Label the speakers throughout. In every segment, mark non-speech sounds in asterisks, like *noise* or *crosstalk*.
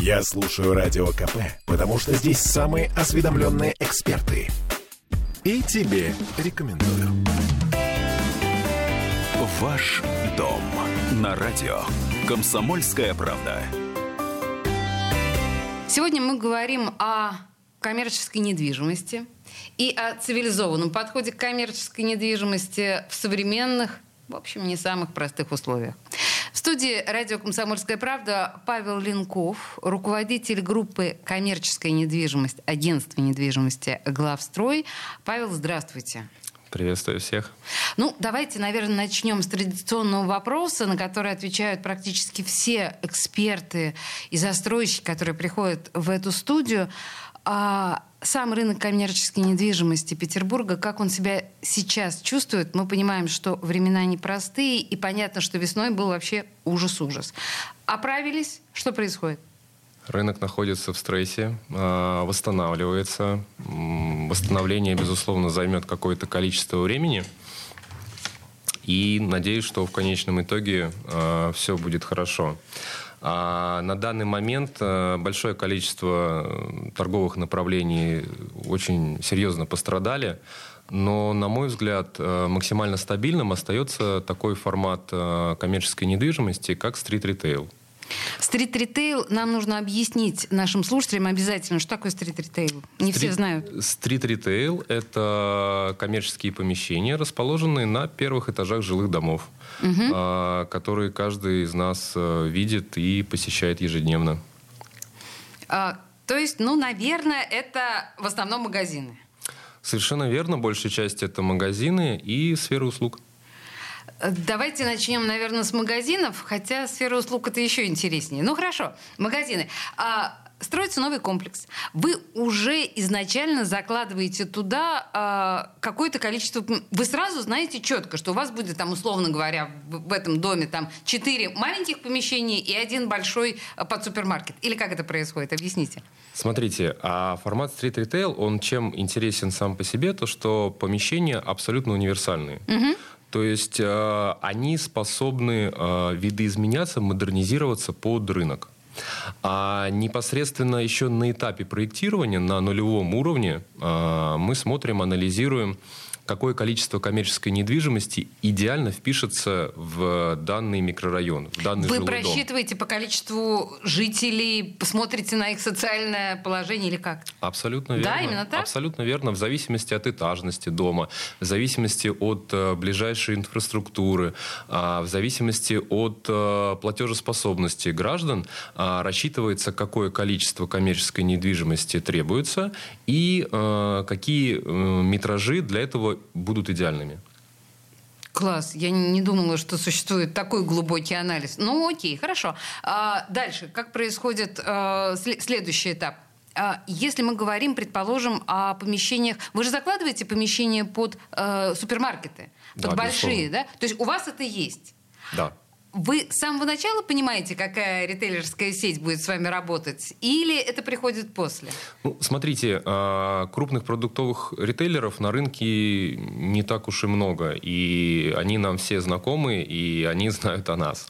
Speaker 1: Я слушаю Радио КП, потому что здесь самые осведомленные эксперты. И тебе рекомендую.
Speaker 2: Ваш дом на радио. Комсомольская правда.
Speaker 3: Сегодня мы говорим о коммерческой недвижимости и о цивилизованном подходе к коммерческой недвижимости в современных, в общем, не самых простых условиях. В студии радио «Комсомольская правда» Павел Ленков, руководитель группы «Коммерческая недвижимость» агентства недвижимости «Главстрой». Павел, здравствуйте.
Speaker 4: Приветствую всех.
Speaker 3: Ну, давайте, наверное, начнем с традиционного вопроса, на который отвечают практически все эксперты и застройщики, которые приходят в эту студию. А сам рынок коммерческой недвижимости Петербурга, как он себя сейчас чувствует? Мы понимаем, что времена непростые, и понятно, что весной был вообще ужас-ужас. Оправились? Что происходит?
Speaker 4: Рынок находится в стрессе, а, восстанавливается. Восстановление, безусловно, займет какое-то количество времени. И надеюсь, что в конечном итоге а, все будет хорошо. А на данный момент а, большое количество торговых направлений очень серьезно пострадали. Но, на мой взгляд, максимально стабильным остается такой формат коммерческой недвижимости, как стрит-ритейл.
Speaker 3: Стрит-ритейл нам нужно объяснить нашим слушателям обязательно, что такое стрит-ритейл. Не
Speaker 4: стрит,
Speaker 3: все знают.
Speaker 4: Стрит-ритейл – это коммерческие помещения, расположенные на первых этажах жилых домов, угу. которые каждый из нас э, видит и посещает ежедневно.
Speaker 3: А, то есть, ну, наверное, это в основном магазины.
Speaker 4: Совершенно верно. Большая часть это магазины и сфера услуг.
Speaker 3: Давайте начнем, наверное, с магазинов, хотя сфера услуг это еще интереснее. Ну хорошо, магазины. А, строится новый комплекс. Вы уже изначально закладываете туда а, какое-то количество... Вы сразу знаете четко, что у вас будет, там, условно говоря, в, в этом доме там четыре маленьких помещения и один большой а, под супермаркет. Или как это происходит? Объясните.
Speaker 4: Смотрите, а формат стрит-ритейл, он чем интересен сам по себе, то что помещения абсолютно универсальные. Угу. То есть э, они способны э, видоизменяться, модернизироваться под рынок. А непосредственно еще на этапе проектирования, на нулевом уровне, э, мы смотрим, анализируем, какое количество коммерческой недвижимости идеально впишется в данный микрорайон, в данный
Speaker 3: Вы просчитываете
Speaker 4: дом.
Speaker 3: по количеству жителей, посмотрите на их социальное положение или как?
Speaker 4: Абсолютно верно.
Speaker 3: Да, именно так?
Speaker 4: Абсолютно верно. В зависимости от этажности дома, в зависимости от э, ближайшей инфраструктуры, э, в зависимости от э, платежеспособности граждан э, рассчитывается, какое количество коммерческой недвижимости требуется и э, какие метражи для этого будут идеальными.
Speaker 3: Класс. Я не думала, что существует такой глубокий анализ. Ну, окей, хорошо. А дальше, как происходит а, следующий этап? А, если мы говорим, предположим, о помещениях, вы же закладываете помещения под э, супермаркеты, под
Speaker 4: да,
Speaker 3: большие,
Speaker 4: безусловно.
Speaker 3: да? То есть у вас это есть?
Speaker 4: Да.
Speaker 3: Вы с самого начала понимаете, какая ритейлерская сеть будет с вами работать? Или это приходит после?
Speaker 4: Ну, смотрите, а, крупных продуктовых ритейлеров на рынке не так уж и много. И они нам все знакомы, и они *laughs* знают о нас.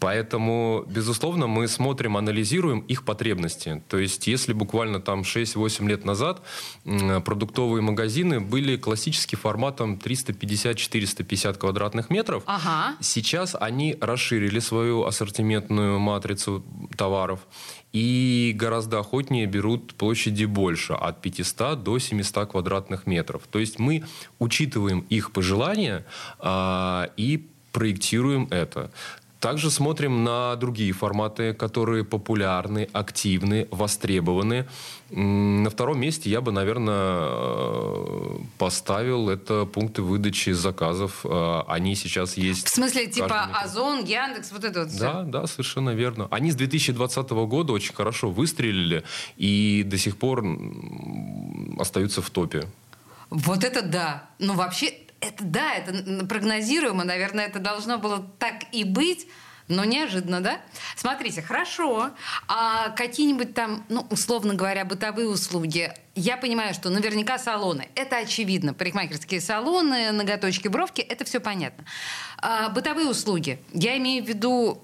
Speaker 4: Поэтому, безусловно, мы смотрим, анализируем их потребности. То есть, если буквально там 6-8 лет назад продуктовые магазины были классически форматом 350-450 квадратных метров,
Speaker 3: ага.
Speaker 4: сейчас они расширили свою ассортиментную матрицу товаров и гораздо охотнее берут площади больше, от 500 до 700 квадратных метров. То есть мы учитываем их пожелания а, и проектируем это. Также смотрим на другие форматы, которые популярны, активны, востребованы. На втором месте я бы, наверное, поставил это пункты выдачи заказов. А, они сейчас есть.
Speaker 3: В смысле, типа Озон, Яндекс, вот это вот все?
Speaker 4: Да, да, совершенно верно. Они с 2020 года очень хорошо выстрелили и до сих пор остаются в топе.
Speaker 3: Вот это да. Ну, вообще, это да, это прогнозируемо, наверное, это должно было так и быть. Но неожиданно, да? Смотрите, хорошо. А какие-нибудь там, ну, условно говоря, бытовые услуги? Я понимаю, что наверняка салоны. Это очевидно. Парикмахерские салоны, ноготочки, бровки, это все понятно. А бытовые услуги. Я имею в виду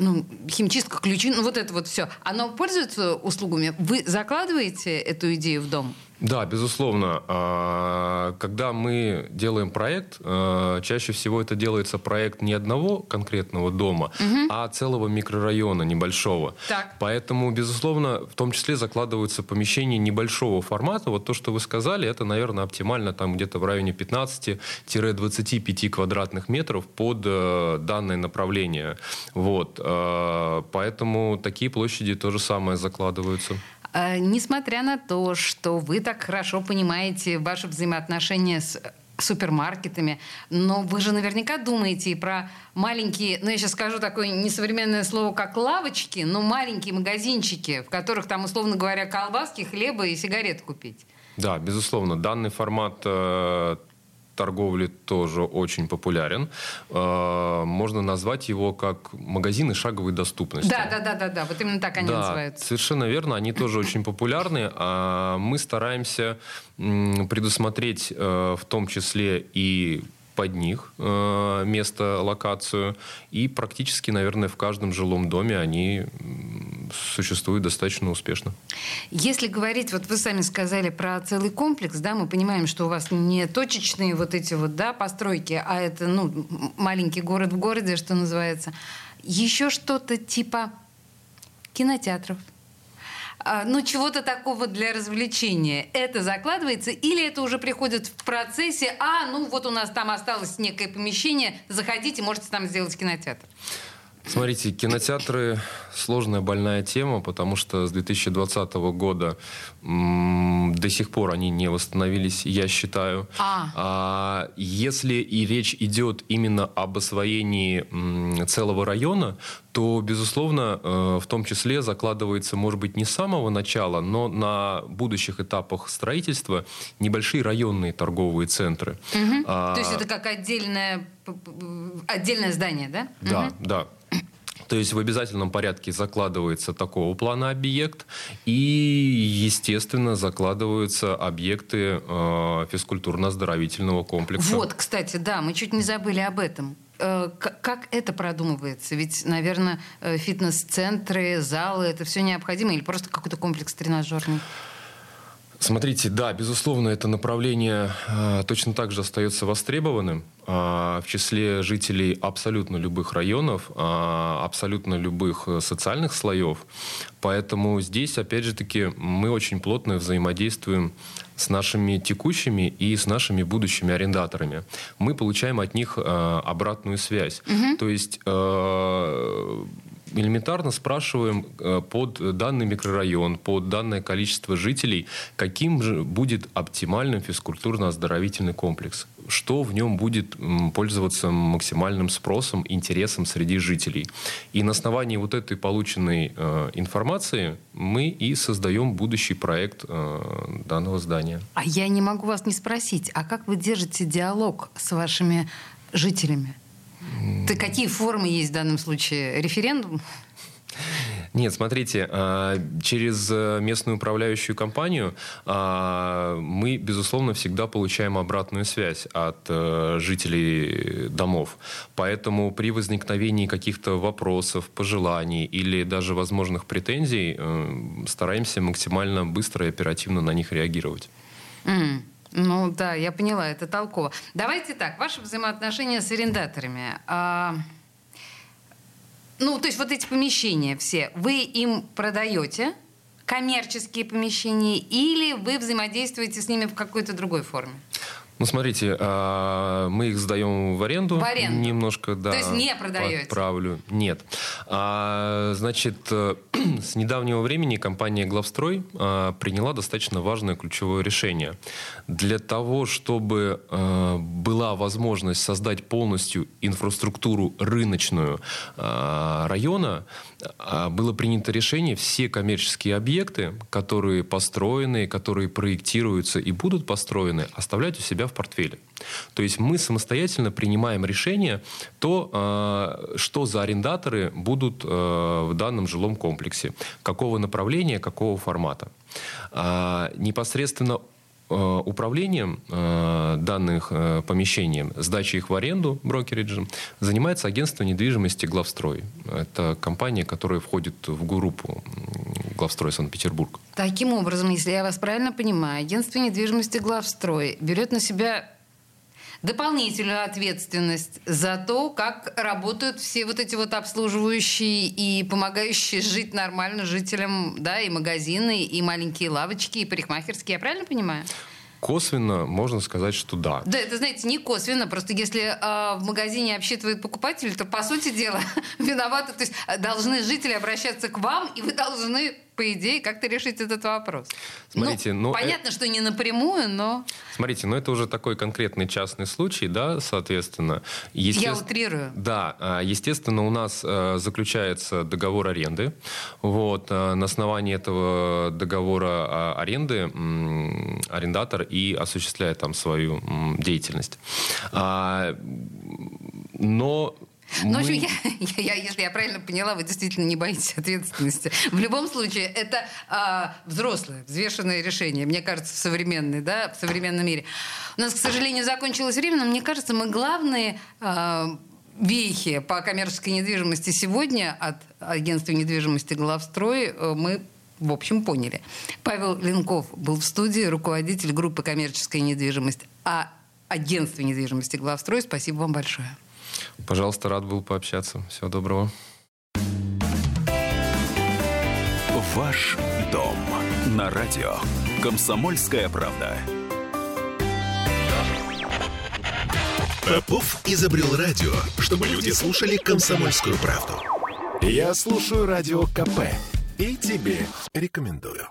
Speaker 3: ну, химчистка, ключи, ну вот это вот все, оно пользуется услугами? Вы закладываете эту идею в дом?
Speaker 4: Да, безусловно. А, когда мы делаем проект, а, чаще всего это делается проект не одного конкретного дома, угу. а целого микрорайона небольшого. Так. Поэтому, безусловно, в том числе закладываются помещения небольшого формата. Вот то, что вы сказали, это, наверное, оптимально там где-то в районе 15-25 квадратных метров под э, данное направление. Вот. А, поэтому такие площади тоже самое закладываются.
Speaker 3: Э, несмотря на то, что вы так хорошо понимаете ваши взаимоотношения с супермаркетами, но вы же наверняка думаете и про маленькие, ну я сейчас скажу такое несовременное слово, как лавочки, но маленькие магазинчики, в которых там, условно говоря, колбаски, хлеба и сигарет купить.
Speaker 4: Да, безусловно, данный формат э, торговли тоже очень популярен. Э, можно назвать его как магазины шаговой доступности.
Speaker 3: Да, да, да, да, да. Вот именно так они
Speaker 4: да,
Speaker 3: называются.
Speaker 4: Совершенно верно, они тоже очень популярны. А мы стараемся предусмотреть э, в том числе и под них э, место, локацию. И практически, наверное, в каждом жилом доме они существуют достаточно успешно.
Speaker 3: Если говорить, вот вы сами сказали про целый комплекс, да, мы понимаем, что у вас не точечные вот эти вот, да, постройки, а это, ну, маленький город в городе, что называется. Еще что-то типа кинотеатров, ну, чего-то такого для развлечения. Это закладывается или это уже приходит в процессе, а, ну, вот у нас там осталось некое помещение, заходите, можете там сделать кинотеатр?
Speaker 4: Смотрите, кинотеатры сложная больная тема, потому что с 2020 года м, до сих пор они не восстановились, я считаю. А. А, если и речь идет именно об освоении м, целого района, то, безусловно, э, в том числе закладывается, может быть, не с самого начала, но на будущих этапах строительства небольшие районные торговые центры.
Speaker 3: Угу. А, то есть это как отдельное, отдельное здание, да?
Speaker 4: Да, угу. да. То есть в обязательном порядке закладывается такого плана объект, и, естественно, закладываются объекты э, физкультурно-оздоровительного комплекса.
Speaker 3: Вот, кстати, да, мы чуть не забыли об этом. Э, как это продумывается? Ведь, наверное, э, фитнес-центры, залы, это все необходимо или просто какой-то комплекс тренажерный?
Speaker 4: Смотрите, да, безусловно, это направление э, точно так же остается востребованным в числе жителей абсолютно любых районов, э, абсолютно любых э, социальных слоев. Поэтому здесь, опять же таки, мы очень плотно взаимодействуем с нашими текущими и с нашими будущими арендаторами. Мы получаем от них э, обратную связь. Угу. То есть э, элементарно спрашиваем э, под данный микрорайон, под данное количество жителей, каким же будет оптимальным физкультурно-оздоровительный комплекс, что в нем будет пользоваться максимальным спросом, интересом среди жителей. И на основании вот этой полученной э, информации мы и создаем будущий проект э, данного здания.
Speaker 3: А я не могу вас не спросить, а как вы держите диалог с вашими жителями? Ты какие формы есть в данном случае? Референдум?
Speaker 4: Нет, смотрите, а, через э, местную управляющую компанию а, мы, безусловно, всегда получаем обратную связь от э, жителей домов. Поэтому при возникновении каких-то вопросов, пожеланий или даже возможных претензий э, стараемся максимально быстро и оперативно на них реагировать.
Speaker 3: Mm. Ну да, я поняла, это толково. Давайте так, ваши взаимоотношения с арендаторами. А, ну, то есть вот эти помещения все, вы им продаете коммерческие помещения или вы взаимодействуете с ними в какой-то другой форме?
Speaker 4: Ну, смотрите, а, мы их сдаем в аренду.
Speaker 3: В аренду?
Speaker 4: Немножко, да.
Speaker 3: То есть не продаете?
Speaker 4: Подправлю. Нет. А, значит, *clears throat* с недавнего времени компания «Главстрой» а, приняла достаточно важное ключевое решение. Для того, чтобы была возможность создать полностью инфраструктуру рыночную района, было принято решение все коммерческие объекты, которые построены, которые проектируются и будут построены, оставлять у себя в портфеле. То есть мы самостоятельно принимаем решение, то, а, что за арендаторы будут а, в данном жилом комплексе, какого направления, какого формата. А, непосредственно управлением данных помещений, сдачей их в аренду брокериджем, занимается агентство недвижимости «Главстрой». Это компания, которая входит в группу «Главстрой Санкт-Петербург».
Speaker 3: Таким образом, если я вас правильно понимаю, агентство недвижимости «Главстрой» берет на себя дополнительную ответственность за то, как работают все вот эти вот обслуживающие и помогающие жить нормально жителям, да, и магазины, и маленькие лавочки, и парикмахерские. Я правильно понимаю?
Speaker 4: Косвенно можно сказать, что да.
Speaker 3: Да, это, знаете, не косвенно. Просто если э, в магазине обсчитывает покупатель, то, по сути дела, *laughs* виноваты. То есть должны жители обращаться к вам, и вы должны по идее, как-то решить этот вопрос.
Speaker 4: Смотрите,
Speaker 3: ну, ну понятно, э... что не напрямую, но...
Speaker 4: Смотрите, ну это уже такой конкретный частный случай, да, соответственно.
Speaker 3: Есте... Я утрирую.
Speaker 4: Да, а, естественно, у нас э, заключается договор аренды. Вот, э, на основании этого договора а, аренды арендатор и осуществляет там свою деятельность. А, но
Speaker 3: ну, в общем, я, *laughs* я, я, если я правильно поняла, вы действительно не боитесь ответственности. В любом случае, это а, взрослое, взвешенное решение, мне кажется, в современной, да, в современном мире. У нас, к сожалению, закончилось время, но мне кажется, мы главные а, вехи по коммерческой недвижимости сегодня от агентства недвижимости «Главстрой» э, мы в общем, поняли. Павел Ленков был в студии, руководитель группы коммерческой недвижимости, а агентство недвижимости «Главстрой». Спасибо вам большое.
Speaker 4: Пожалуйста, рад был пообщаться. Всего доброго.
Speaker 2: Ваш дом на радио. Комсомольская правда.
Speaker 1: Попов изобрел радио, чтобы люди слушали комсомольскую правду. Я слушаю радио КП и тебе рекомендую.